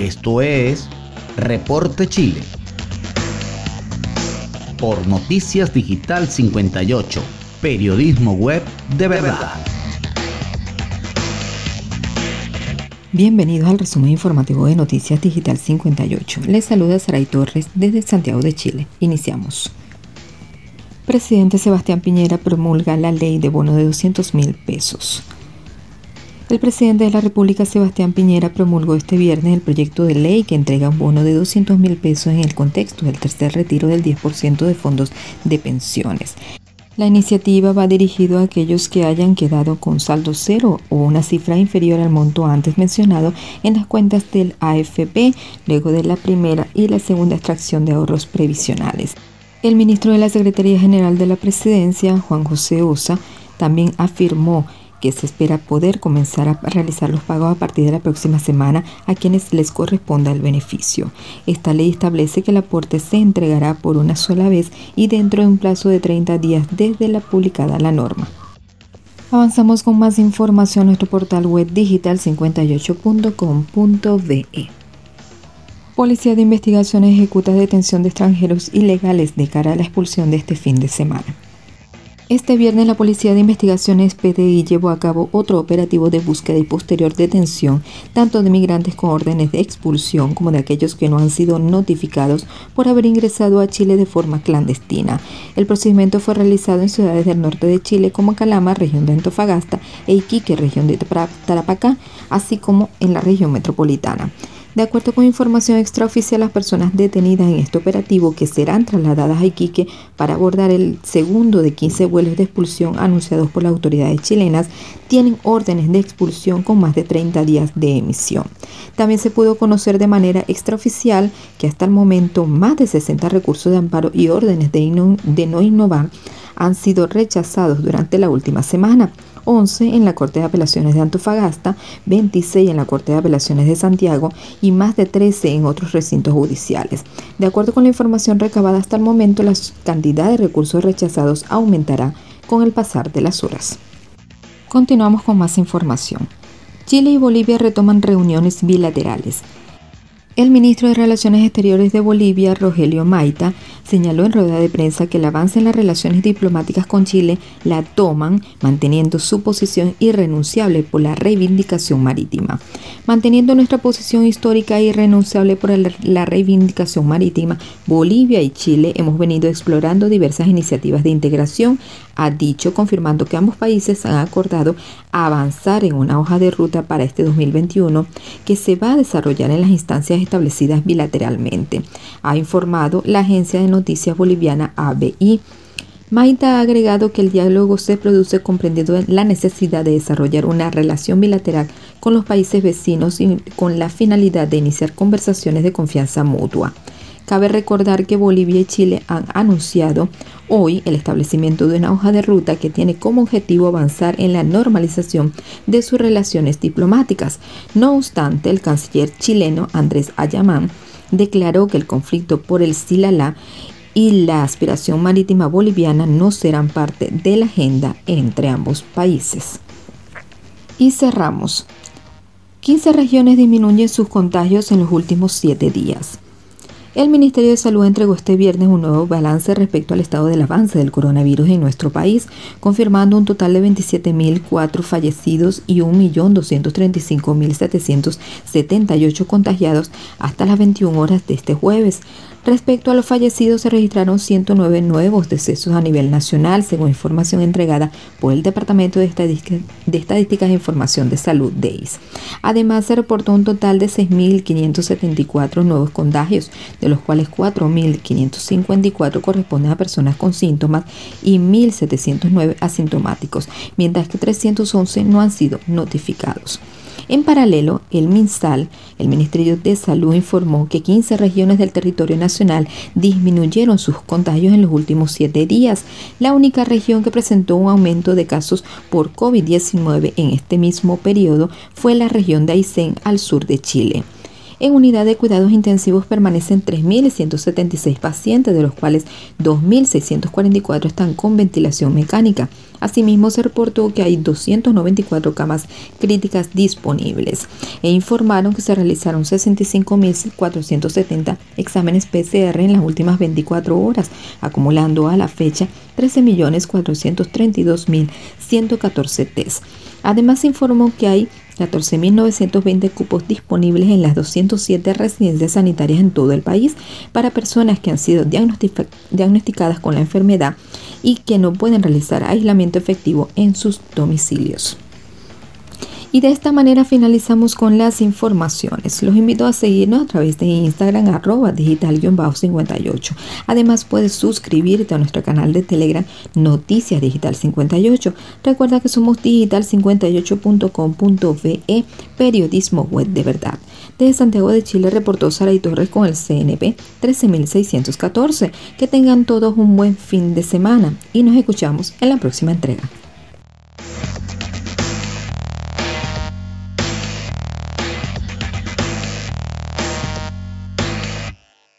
Esto es Reporte Chile. Por Noticias Digital 58, periodismo web de verdad. Bienvenidos al resumen informativo de Noticias Digital 58. Les saluda Saray Torres desde Santiago de Chile. Iniciamos. Presidente Sebastián Piñera promulga la ley de bono de 200 mil pesos. El presidente de la República, Sebastián Piñera, promulgó este viernes el proyecto de ley que entrega un bono de 200 mil pesos en el contexto del tercer retiro del 10% de fondos de pensiones. La iniciativa va dirigido a aquellos que hayan quedado con saldo cero o una cifra inferior al monto antes mencionado en las cuentas del AFP luego de la primera y la segunda extracción de ahorros previsionales. El ministro de la Secretaría General de la Presidencia, Juan José Osa, también afirmó que se espera poder comenzar a realizar los pagos a partir de la próxima semana a quienes les corresponda el beneficio. Esta ley establece que el aporte se entregará por una sola vez y dentro de un plazo de 30 días desde la publicada la norma. Avanzamos con más información en nuestro portal web digital 58.com.be. Policía de Investigación ejecuta detención de extranjeros ilegales de cara a la expulsión de este fin de semana. Este viernes la Policía de Investigaciones PDI llevó a cabo otro operativo de búsqueda y posterior detención tanto de migrantes con órdenes de expulsión como de aquellos que no han sido notificados por haber ingresado a Chile de forma clandestina. El procedimiento fue realizado en ciudades del norte de Chile como Calama, región de Antofagasta, e Iquique, región de Tarapacá, así como en la región metropolitana. De acuerdo con información extraoficial, las personas detenidas en este operativo que serán trasladadas a Iquique para abordar el segundo de 15 vuelos de expulsión anunciados por las autoridades chilenas tienen órdenes de expulsión con más de 30 días de emisión. También se pudo conocer de manera extraoficial que hasta el momento más de 60 recursos de amparo y órdenes de, no innovar han sido rechazados durante la última semana. 11 en la Corte de Apelaciones de Antofagasta, 26 en la Corte de Apelaciones de Santiago y más de 13 en otros recintos judiciales. De acuerdo con la información recabada hasta el momento, la cantidad de recursos rechazados aumentará con el pasar de las horas. Continuamos con más información. Chile y Bolivia retoman reuniones bilaterales. El ministro de Relaciones Exteriores de Bolivia, Rogelio Maita, señaló en rueda de prensa que el avance en las relaciones diplomáticas con Chile la toman manteniendo su posición irrenunciable por la reivindicación marítima. Manteniendo nuestra posición histórica irrenunciable por la reivindicación marítima, Bolivia y Chile hemos venido explorando diversas iniciativas de integración, ha dicho, confirmando que ambos países han acordado avanzar en una hoja de ruta para este 2021 que se va a desarrollar en las instancias establecidas bilateralmente, ha informado la agencia de noticias boliviana ABI. Maita ha agregado que el diálogo se produce comprendiendo la necesidad de desarrollar una relación bilateral con los países vecinos y con la finalidad de iniciar conversaciones de confianza mutua. Cabe recordar que Bolivia y Chile han anunciado hoy el establecimiento de una hoja de ruta que tiene como objetivo avanzar en la normalización de sus relaciones diplomáticas. No obstante, el canciller chileno Andrés Ayamán declaró que el conflicto por el Silala y la aspiración marítima boliviana no serán parte de la agenda entre ambos países. Y cerramos. 15 regiones disminuyen sus contagios en los últimos 7 días. El Ministerio de Salud entregó este viernes un nuevo balance respecto al estado del avance del coronavirus en nuestro país, confirmando un total de 27.004 fallecidos y 1.235.778 contagiados hasta las 21 horas de este jueves. Respecto a los fallecidos, se registraron 109 nuevos decesos a nivel nacional, según información entregada por el Departamento de, Estadísticas e Información de Salud, DEIS. Además, se reportó un total de 6.574 nuevos contagios, de los cuales 4.554 corresponden a personas con síntomas y 1.709 asintomáticos, mientras que 311 no han sido notificados. En paralelo, el MinSal, el Ministerio de Salud, informó que 15 regiones del territorio nacional disminuyeron sus contagios en los últimos siete días. La única región que presentó un aumento de casos por COVID-19 en este mismo periodo fue la región de Aysén al sur de Chile. En unidad de cuidados intensivos permanecen 3.176 pacientes, de los cuales 2.644 están con ventilación mecánica. Asimismo, se reportó que hay 294 camas críticas disponibles e informaron que se realizaron 65.470 exámenes PCR en las últimas 24 horas, acumulando a la fecha 13.432.114 test. Además, informó que hay 14.920 cupos disponibles en las 207 residencias sanitarias en todo el país para personas que han sido diagnosticadas con la enfermedad y que no pueden realizar aislamiento efectivo en sus domicilios. Y de esta manera finalizamos con las informaciones. Los invito a seguirnos a través de Instagram arroba digital-58. Además puedes suscribirte a nuestro canal de Telegram Noticias Digital 58. Recuerda que somos digital58.com.ve, periodismo web de verdad. Desde Santiago de Chile reportó Sara y Torres con el CNP 13614. Que tengan todos un buen fin de semana y nos escuchamos en la próxima entrega.